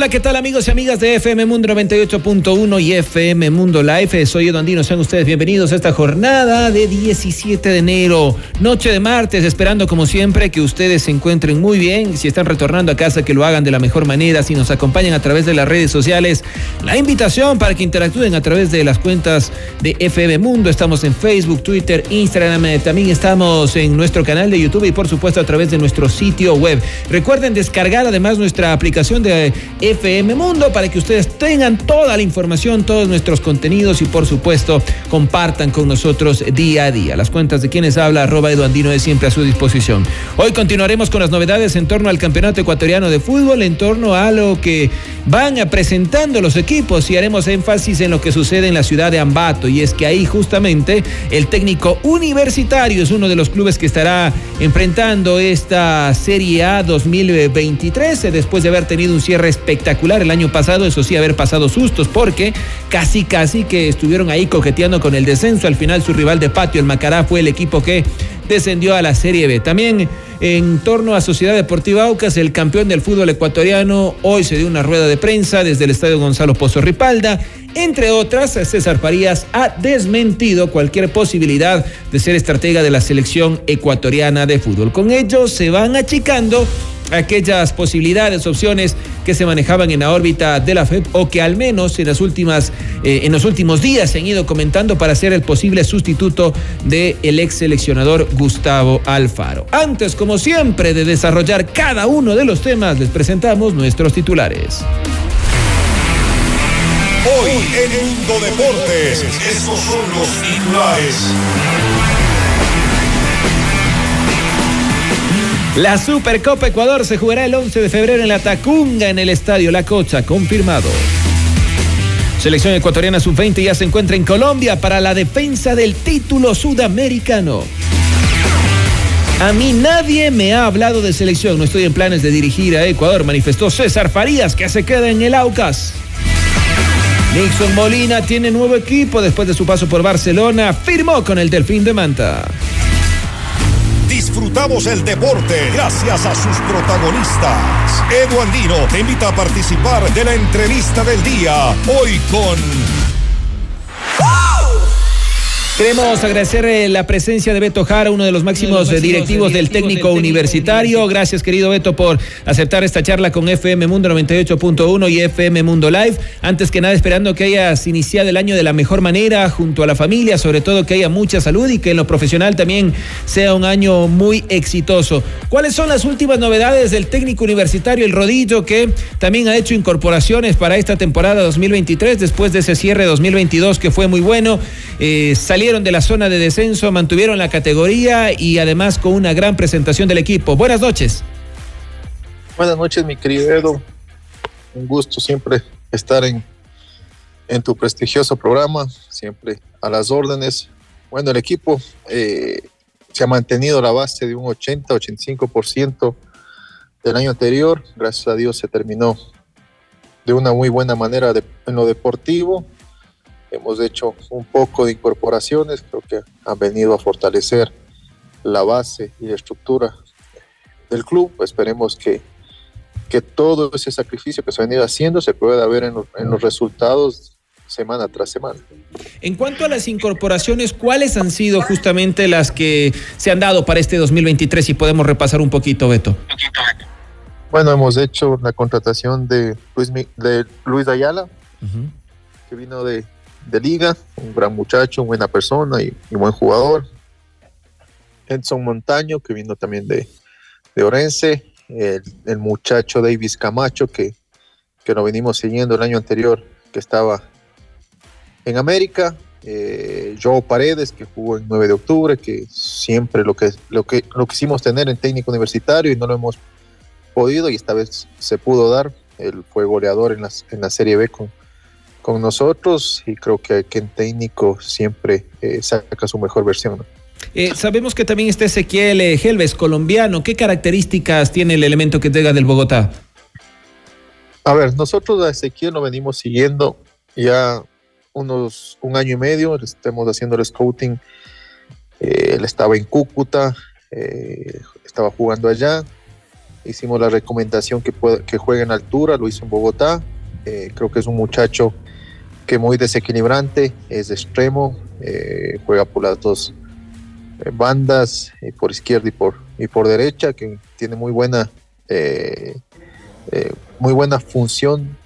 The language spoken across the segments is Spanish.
Hola, ¿qué tal amigos y amigas de FM Mundo 98.1 y FM Mundo Live? Soy Edu Andino, sean ustedes bienvenidos a esta jornada de 17 de enero, noche de martes, esperando como siempre que ustedes se encuentren muy bien, si están retornando a casa que lo hagan de la mejor manera, si nos acompañan a través de las redes sociales, la invitación para que interactúen a través de las cuentas de FM Mundo, estamos en Facebook, Twitter, Instagram, eh, también estamos en nuestro canal de YouTube y por supuesto a través de nuestro sitio web. Recuerden descargar además nuestra aplicación de FM Mundo para que ustedes tengan toda la información, todos nuestros contenidos y por supuesto compartan con nosotros día a día. Las cuentas de quienes habla, arroba Eduandino es siempre a su disposición. Hoy continuaremos con las novedades en torno al Campeonato Ecuatoriano de Fútbol, en torno a lo que van presentando los equipos y haremos énfasis en lo que sucede en la ciudad de Ambato y es que ahí justamente el técnico universitario es uno de los clubes que estará enfrentando esta Serie A 2023 después de haber tenido un cierre espectacular el año pasado, eso sí, haber pasado sustos, porque casi, casi que estuvieron ahí coqueteando con el descenso. Al final, su rival de patio, el Macará, fue el equipo que descendió a la Serie B. También en torno a Sociedad Deportiva Aucas, el campeón del fútbol ecuatoriano, hoy se dio una rueda de prensa desde el Estadio Gonzalo Pozo Ripalda. Entre otras, César Farías ha desmentido cualquier posibilidad de ser estratega de la selección ecuatoriana de fútbol. Con ello se van achicando aquellas posibilidades, opciones que se manejaban en la órbita de la FED o que al menos en las últimas, eh, en los últimos días se han ido comentando para ser el posible sustituto del el ex seleccionador Gustavo Alfaro. Antes, como siempre, de desarrollar cada uno de los temas, les presentamos nuestros titulares. Hoy en Mundo Deportes, estos son los titulares. La Supercopa Ecuador se jugará el 11 de febrero en la Tacunga en el Estadio La Cocha, confirmado. Selección ecuatoriana sub-20 ya se encuentra en Colombia para la defensa del título sudamericano. A mí nadie me ha hablado de selección, no estoy en planes de dirigir a Ecuador, manifestó César Farías, que se queda en el Aucas. Nixon Molina tiene nuevo equipo después de su paso por Barcelona, firmó con el Delfín de Manta. Disfrutamos el deporte gracias a sus protagonistas. Edu Andino te invita a participar de la entrevista del día. Hoy con Queremos agradecer eh, la presencia de Beto Jara, uno de los máximos, directivos, del técnico universitario. Gracias, querido Beto, por aceptar esta charla con FM Mundo 98.1 y FM Mundo Live. Antes que nada, esperando que hayas iniciado el año de la mejor manera junto a la familia, sobre todo que haya mucha salud y que en lo profesional también sea un año muy exitoso. ¿Cuáles son las últimas novedades del técnico universitario, el Rodillo, que también ha hecho incorporaciones para esta temporada 2023 después de ese cierre 2022 que fue muy bueno? Eh, salieron de la zona de descenso, mantuvieron la categoría y además con una gran presentación del equipo. Buenas noches. Buenas noches, mi querido Edo. Un gusto siempre estar en, en tu prestigioso programa, siempre a las órdenes. Bueno, el equipo eh, se ha mantenido la base de un 80-85% del año anterior. Gracias a Dios se terminó de una muy buena manera en lo deportivo Hemos hecho un poco de incorporaciones, creo que han venido a fortalecer la base y la estructura del club. Esperemos que, que todo ese sacrificio que se ha venido haciendo se pueda ver en, en los resultados semana tras semana. En cuanto a las incorporaciones, ¿cuáles han sido justamente las que se han dado para este 2023? Si podemos repasar un poquito, Beto. Bueno, hemos hecho la contratación de Luis, de Luis Ayala, que vino de, de liga, un gran muchacho, buena persona y, buen jugador. Edson Montaño, que vino también de, de Orense, el, muchacho Davis Camacho, que, que lo venimos siguiendo el año anterior, que estaba en América. Eh, Joe Paredes, que jugó en 9 de octubre, que siempre lo que, lo, que, lo quisimos tener en técnico universitario y no lo hemos podido y esta vez se pudo dar. Él fue goleador en, las, en la Serie B con, con nosotros y creo que, que en técnico siempre eh, saca su mejor versión. Eh, sabemos que también está Ezequiel eh, Helves, colombiano. ¿Qué características tiene el elemento que llega del Bogotá? A ver, nosotros a Ezequiel lo venimos siguiendo ya unos un año y medio, estamos haciendo el scouting. él estaba en Cúcuta, estaba jugando allá, hicimos la recomendación que, que juegue en altura, lo hizo en Bogotá. Creo que es un muchacho que muy desequilibrante, es extremo, eh, juega por las dos eh, bandas, por izquierda y por, y por derecha, que tiene muy buena, muy buena función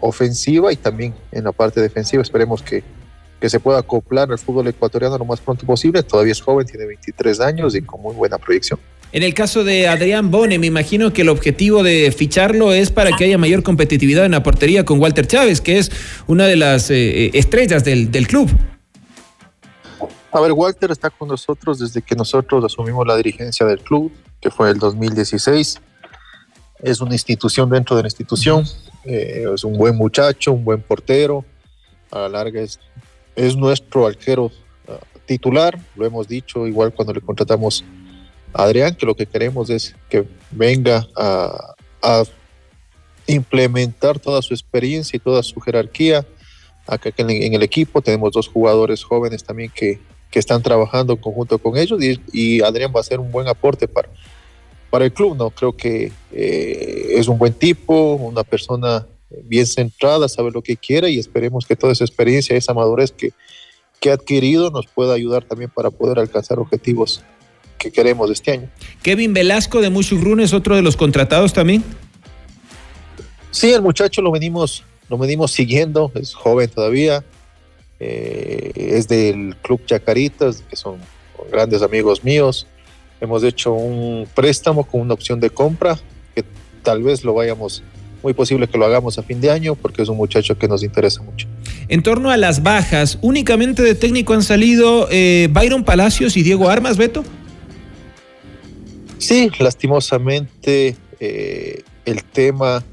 ofensiva y también en la parte defensiva. Esperemos que, que se pueda acoplar al fútbol ecuatoriano lo más pronto posible. Todavía es joven, tiene 23 años y con muy buena proyección. En el caso de Adrián Bone, me imagino que el objetivo de ficharlo es para que haya mayor competitividad en la portería con Walter Chávez, que es una de las eh, estrellas del, club. A ver, Walter está con nosotros desde que nosotros asumimos la dirigencia del club, que fue el 2016. Es una institución dentro de la institución, eh, es un buen muchacho, un buen portero. A la larga es, es nuestro arquero ah, titular, lo hemos dicho igual cuando le contratamos Adrián, que lo que queremos es que venga a, implementar toda su experiencia y toda su jerarquía acá en, el equipo. Tenemos dos jugadores jóvenes también que, están trabajando en conjunto con ellos y, Adrián va a ser un buen aporte para, para el club. ¿no? Creo que eh, es un buen tipo, una persona bien centrada, sabe lo que quiere y esperemos que toda esa experiencia, esa madurez que, que ha adquirido nos pueda ayudar también para poder alcanzar objetivos que queremos este año. Kevin Velasco de Mushugrun es otro de los contratados también. Sí, el muchacho lo venimos, lo venimos siguiendo, es joven todavía, eh, es del Club Chacaritas, que son grandes amigos míos. Hemos hecho un préstamo con una opción de compra, que tal vez lo vayamos, muy posible que lo hagamos a fin de año, porque es un muchacho que nos interesa mucho. En torno a las bajas, únicamente de técnico han salido eh, Byron Palacios y Diego Armas, Beto. Sí, lastimosamente eh, el tema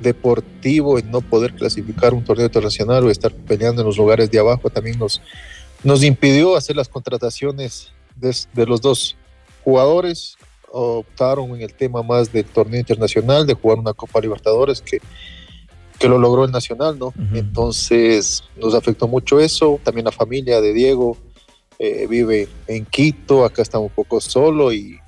deportivo en no poder clasificar un torneo internacional o estar peleando en los lugares de abajo también nos, nos impidió hacer las contrataciones de, los dos jugadores. Optaron en el tema más del torneo internacional, de jugar una Copa Libertadores que, que lo logró el Nacional, ¿no? Entonces nos afectó mucho eso. También la familia de Diego eh, vive en Quito, acá está un poco solo y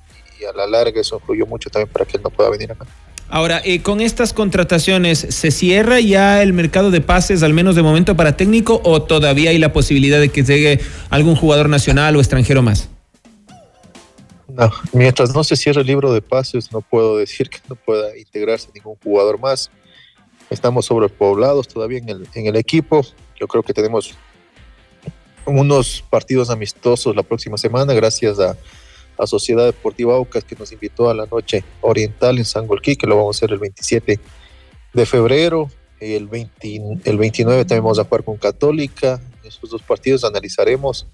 y a la larga eso influyó mucho también para que él no pueda venir acá. Ahora, eh, con estas contrataciones, ¿se cierra ya el mercado de pases, al menos de momento, para técnico, o todavía hay la posibilidad de que llegue algún jugador nacional o extranjero más? No, mientras no se cierre el libro de pases, no puedo decir que no pueda integrarse ningún jugador más. Estamos sobrepoblados todavía en el, en el equipo. Yo creo que tenemos unos partidos amistosos la próxima semana, gracias a a Sociedad Deportiva Aucas que nos invitó a la noche oriental en Sangolquí, que lo vamos a hacer el 27 de febrero. El, 20, el 29 también vamos a jugar con Católica. Esos dos partidos analizaremos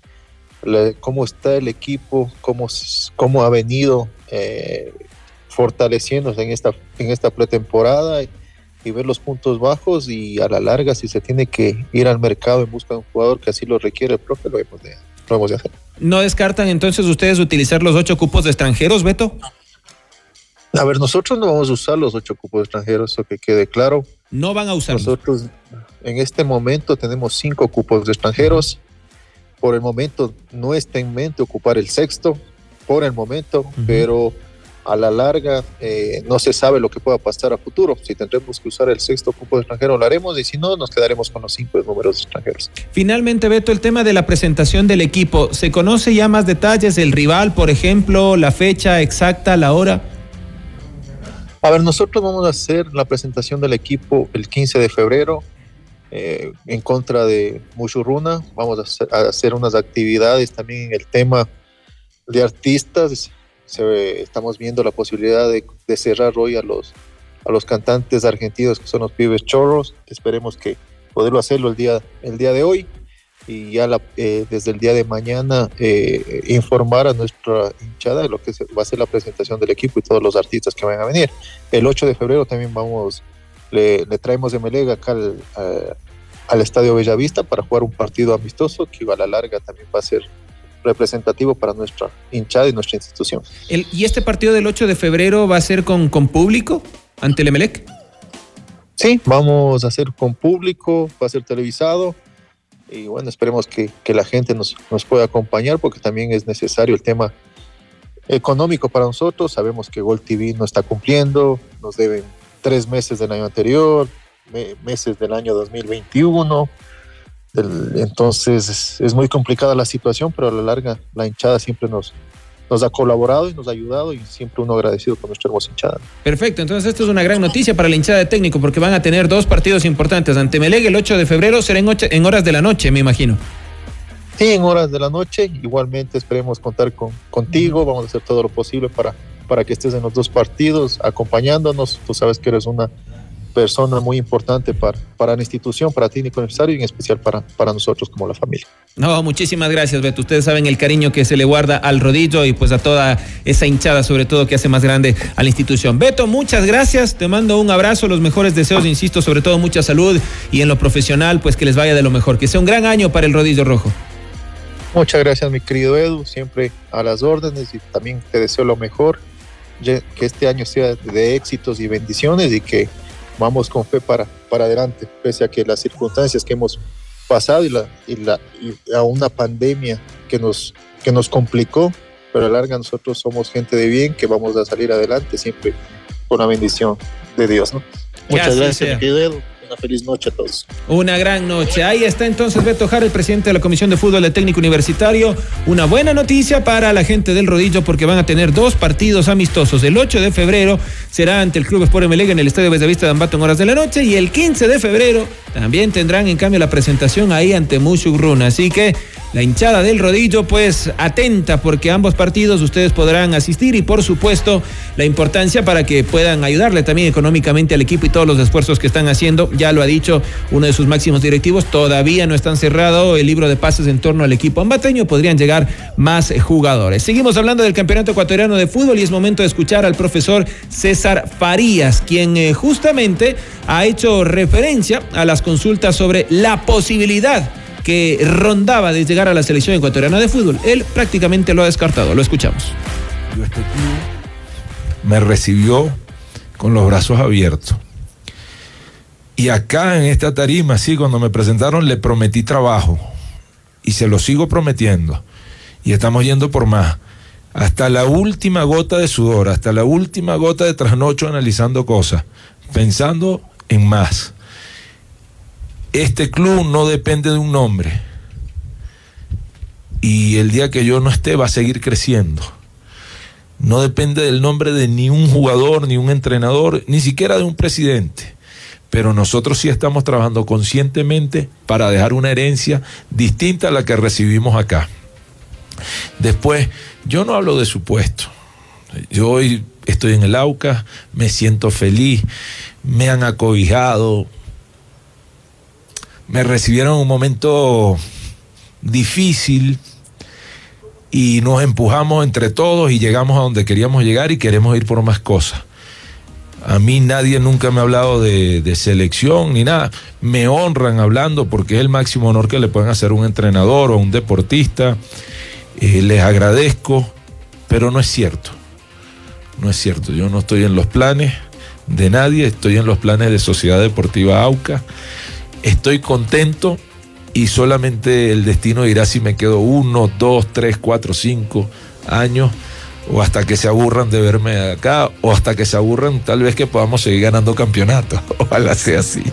cómo está el equipo, cómo, cómo ha venido eh, fortaleciéndose en esta, en esta pretemporada y, ver los puntos bajos y a la larga si se tiene que ir al mercado en busca de un jugador que así lo requiere el profe, lo hemos de, lo hemos de hacer. ¿No descartan entonces ustedes utilizar los ocho cupos de extranjeros, Beto? A ver, nosotros no vamos a usar los ocho cupos de extranjeros, eso que quede claro. No van a usar. Nosotros en este momento tenemos cinco cupos de extranjeros. Por el momento no está en mente ocupar el sexto, por el momento, pero a la larga eh, no se sabe lo que pueda pasar a futuro. Si tendremos que usar el sexto cupo de extranjero, lo haremos y si no, nos quedaremos con los cinco números extranjeros. Finalmente, Beto, el tema de la presentación del equipo. ¿Se conoce ya más detalles? ¿El rival, por ejemplo, la fecha exacta, la hora? A ver, nosotros vamos a hacer la presentación del equipo el 15 de febrero. Eh, en contra de Mushuruna. Vamos a hacer, a hacer, unas actividades también en el tema de artistas estamos viendo la posibilidad de, cerrar hoy a los, a los cantantes argentinos que son los pibes chorros. Esperemos que poderlo hacerlo el día, el día de hoy y ya eh, desde el día de mañana eh, informar a nuestra hinchada de lo que va a ser la presentación del equipo y todos los artistas que van a venir. El 8 de febrero también vamos, le, traemos de Melega acá al, al Estadio Bellavista para jugar un partido amistoso que a la larga también va a ser representativo para nuestra hinchada y nuestra institución. ¿Y este partido del 8 de febrero va a ser con, con público ante el Emelec? Sí, vamos a hacer con público, va a ser televisado y bueno, esperemos que, que la gente nos, nos, pueda acompañar porque también es necesario el tema económico para nosotros. Sabemos que Gold TV no está cumpliendo, nos deben tres meses del año anterior, meses del año 2021 entonces es, muy complicada la situación, pero a la larga la hinchada siempre nos, nos ha colaborado y nos ha ayudado y siempre uno agradecido con nuestra hermosa hinchada. Perfecto, entonces esto es una gran noticia para la hinchada de técnico porque van a tener dos partidos importantes. Ante Meleg el 8 de febrero será en, horas de la noche, me imagino. Sí, en horas de la noche. Igualmente esperemos contar con, contigo. Vamos a hacer todo lo posible para, para que estés en los dos partidos acompañándonos. Tú sabes que eres una persona muy importante para, para la institución, para técnico necesario y en especial para, para nosotros como la familia. No, muchísimas gracias, Beto. Ustedes saben el cariño que se le guarda al rodillo y pues a toda esa hinchada, sobre todo, que hace más grande a la institución. Beto, muchas gracias. Te mando un abrazo, los mejores deseos, insisto, sobre todo mucha salud y en lo profesional, pues que les vaya de lo mejor. Que sea un gran año para el rodillo rojo. Muchas gracias, mi querido Edu. Siempre a las órdenes y también te deseo lo mejor. Que este año sea de éxitos y bendiciones y que vamos con fe para, para adelante, pese a que las circunstancias que hemos pasado y, la, y, la, y a una pandemia que nos, que nos complicó, pero a la larga nosotros somos gente de bien que vamos a salir adelante siempre con la bendición de Dios. ¿no? Muchas gracias, querido una feliz noche a todos. Una gran noche. Ahí está entonces Beto Jara, el presidente de la Comisión de Fútbol del Técnico Universitario. Una buena noticia para la gente del Rodillo porque van a tener dos partidos amistosos. El 8 de febrero será ante el Club Sport Melega en el Estadio Bellavista de Ambato en horas de la noche y el 15 de febrero también tendrán en cambio la presentación ahí ante Runa. Así que la hinchada del rodillo, pues atenta porque ambos partidos ustedes podrán asistir y por supuesto la importancia para que puedan ayudarle también económicamente al equipo y todos los esfuerzos que están haciendo. Ya lo ha dicho uno de sus máximos directivos, todavía no están cerrado el libro de pases en torno al equipo ambateño, podrían llegar más jugadores. Seguimos hablando del Campeonato Ecuatoriano de Fútbol y es momento de escuchar al profesor César Farías, quien eh, justamente ha hecho referencia a las consultas sobre la posibilidad que rondaba de llegar a la selección ecuatoriana de fútbol. Él prácticamente lo ha descartado. Lo escuchamos. Este club me recibió con los brazos abiertos. Y acá en esta tarima, sí, cuando me presentaron, le prometí trabajo. Y se lo sigo prometiendo. Y estamos yendo por más. Hasta la última gota de sudor, hasta la última gota de trasnocho analizando cosas, pensando en más este club no depende de un nombre. Y el día que yo no esté va a seguir creciendo. No depende del nombre de ni un jugador, ni un entrenador, ni siquiera de un presidente. Pero nosotros sí estamos trabajando conscientemente para dejar una herencia distinta a la que recibimos acá. Después, yo no hablo de supuesto. Yo hoy estoy en el AUCA, me siento feliz, me han acobijado, me recibieron en un momento difícil y nos empujamos entre todos y llegamos a donde queríamos llegar y queremos ir por más cosas. A mí nadie nunca me ha hablado de, selección ni nada. Me honran hablando porque es el máximo honor que le pueden hacer un entrenador o un deportista. Eh, les agradezco, pero no es cierto. No es cierto. Yo no estoy en los planes de nadie, estoy en los planes de Sociedad Deportiva AUCA estoy contento y solamente el destino dirá si me quedo uno, dos, tres, cuatro, cinco años o hasta que se aburran de verme acá o hasta que se aburran tal vez que podamos seguir ganando campeonatos. Ojalá sea así.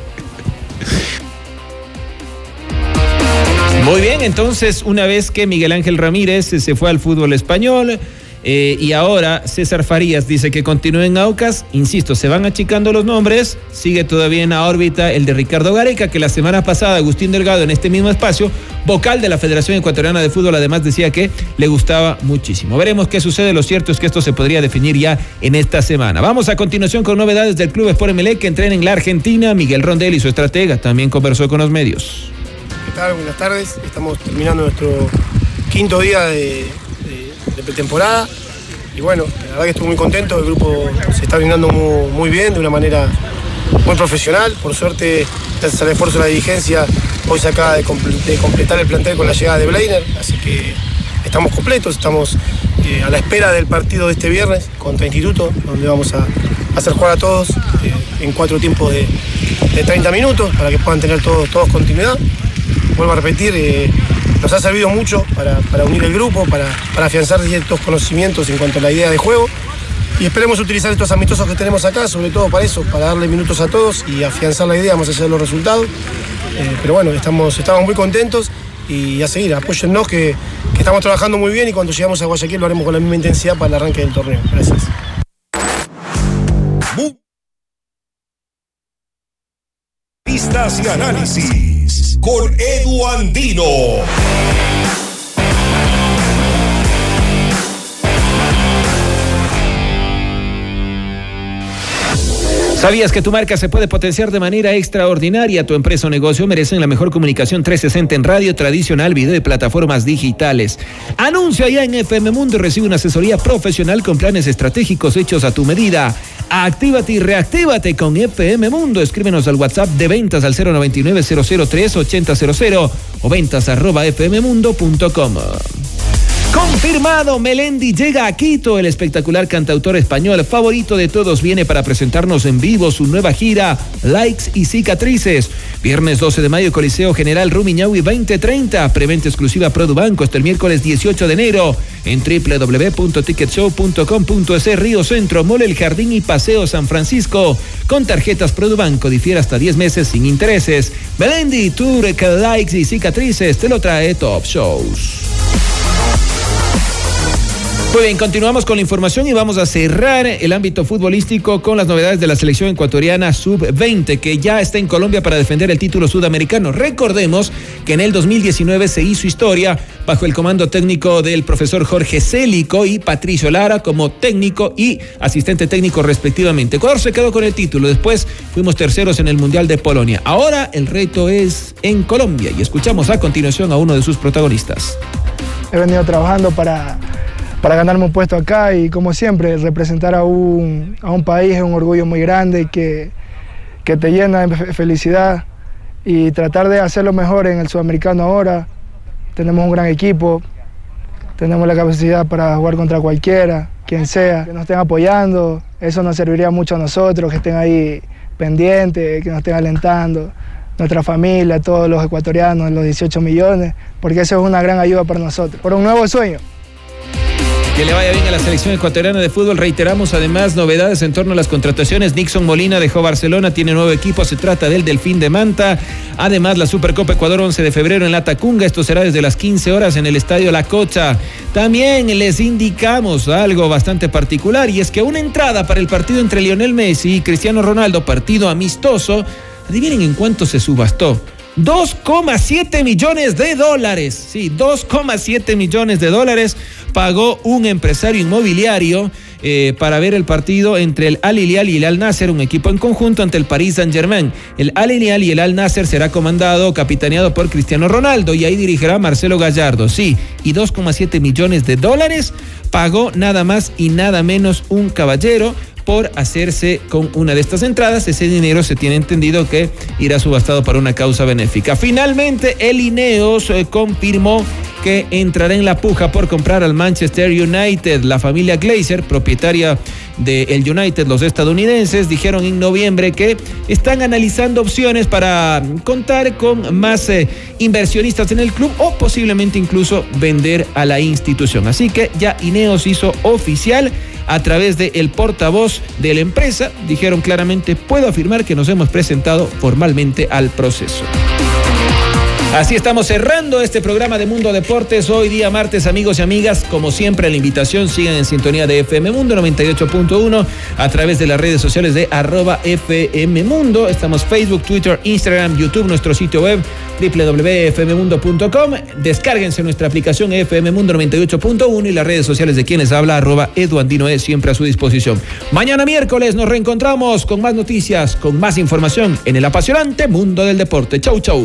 Muy bien, entonces una vez que Miguel Ángel Ramírez se fue al fútbol español, Eh, y ahora César Farías dice que continúe en Aucas. Insisto, se van achicando los nombres. Sigue todavía en la órbita el de Ricardo Gareca, que la semana pasada Agustín Delgado en este mismo espacio, vocal de la Federación Ecuatoriana de Fútbol, además decía que le gustaba muchísimo. Veremos qué sucede. Lo cierto es que esto se podría definir ya en esta semana. Vamos a continuación con novedades del Club Sport MLE que entrena en la Argentina. Miguel Rondel y su estratega también conversó con los medios. ¿Qué tal? Buenas tardes. Estamos terminando nuestro quinto día de de pretemporada. Y bueno, la verdad que estoy muy contento, el grupo se está brindando muy, bien, de una manera muy profesional. Por suerte, gracias al esfuerzo de la dirigencia, hoy se acaba de, completar el plantel con la llegada de Blainer, así que estamos completos, estamos eh, a la espera del partido de este viernes contra Instituto, donde vamos a, hacer jugar a todos eh, en cuatro tiempos de, 30 minutos para que puedan tener todos, todos continuidad. Vuelvo a repetir, eh, nos ha servido mucho para, unir el grupo, para, afianzar ciertos conocimientos en cuanto a la idea de juego. Y esperemos utilizar estos amistosos que tenemos acá, sobre todo para eso, para darle minutos a todos y afianzar la idea más allá de los resultados. Eh, pero bueno, estamos, estamos muy contentos y a seguir, apóyennos que, estamos trabajando muy bien y cuando llegamos a Guayaquil lo haremos con la misma intensidad para el arranque del torneo. Gracias. Vistas y análisis con Edu Andino. ¿Sabías que tu marca se puede potenciar de manera extraordinaria? Tu empresa o negocio merecen la mejor comunicación 360 en radio tradicional, video y plataformas digitales. Anuncia ya en FM Mundo y recibe una asesoría profesional con planes estratégicos hechos a tu medida. Actívate y reactívate con FM Mundo. Escríbenos al WhatsApp de ventas al 099 003 8000 o ventas arroba fmmundo.com. Confirmado, Melendi llega a Quito. El espectacular cantautor español favorito de todos viene para presentarnos en vivo su nueva gira Likes y Cicatrices. Viernes 12 de mayo, Coliseo General Rumiñahui 2030. Preventa exclusiva Produbanco hasta el miércoles 18 de enero en www.ticketshow.com.es Río Centro, Mole El Jardín y Paseo San Francisco. Con tarjetas Produbanco difiere hasta 10 meses sin intereses. Melendi, Tour, Likes y Cicatrices te lo trae Top Shows. Muy bien, continuamos con la información y vamos a cerrar el ámbito futbolístico con las novedades de la selección ecuatoriana sub-20 que ya está en Colombia para defender el título sudamericano. Recordemos que en el 2019 se hizo historia bajo el comando técnico del profesor Jorge Célico y Patricio Lara como técnico y asistente técnico respectivamente. Ecuador se quedó con el título, después fuimos terceros en el Mundial de Polonia. Ahora el reto es en Colombia y escuchamos a continuación a uno de sus protagonistas. He venido trabajando para para ganarme un puesto acá y como siempre, representar a un, a un país es un orgullo muy grande que, que te llena de felicidad y tratar de hacerlo mejor en el sudamericano ahora. Tenemos un gran equipo, tenemos la capacidad para jugar contra cualquiera, quien sea, que nos estén apoyando, eso nos serviría mucho a nosotros, que estén ahí pendientes, que nos estén alentando, nuestra familia, todos los ecuatorianos, los 18 millones, porque eso es una gran ayuda para nosotros, por un nuevo sueño. Que le vaya bien a la selección ecuatoriana de fútbol. Reiteramos además novedades en torno a las contrataciones. Nixon Molina dejó Barcelona, tiene nuevo equipo, se trata del Delfín de Manta. Además, la Supercopa Ecuador 11 de febrero en La Tacunga. Esto será desde las 15 horas en el Estadio La Cocha. También les indicamos algo bastante particular y es que una entrada para el partido entre Lionel Messi y Cristiano Ronaldo, partido amistoso, adivinen en cuánto se subastó. 2,7 millones de dólares. Sí, 2,7 millones de dólares pagó un empresario inmobiliario eh, para ver el partido entre el Al Hilal y el Al Nasser, un equipo en conjunto ante el Paris Saint Germain. El Al Hilal y el Al Nasser será comandado, capitaneado por Cristiano Ronaldo y ahí dirigirá Marcelo Gallardo. Sí, y 2,7 millones de dólares pagó nada más y nada menos un caballero por hacerse con una de estas entradas. Ese dinero se tiene entendido que irá subastado para una causa benéfica. Finalmente, el Ineos eh, confirmó que entrará en la puja por comprar al Manchester United. La familia Glazer, propietaria del United, los estadounidenses, dijeron en noviembre que están analizando opciones para contar con más eh, inversionistas en el club o posiblemente incluso vender a la institución. Así que ya Ineos hizo oficial a través del el portavoz de la empresa. Dijeron claramente, puedo afirmar que nos hemos presentado formalmente al proceso. Así estamos cerrando este programa de Mundo Deportes. Hoy día martes, amigos y amigas. Como siempre, la invitación sigan en sintonía de FM Mundo 98.1 a través de las redes sociales de arroba FM Mundo. Estamos Facebook, Twitter, Instagram, YouTube, nuestro sitio web www.fmmundo.com. Descárguense nuestra aplicación FM Mundo 98.1 y las redes sociales de quienes habla arroba Eduandino es siempre a su disposición. Mañana miércoles nos reencontramos con más noticias, con más información en el apasionante mundo del deporte. Chau, chau.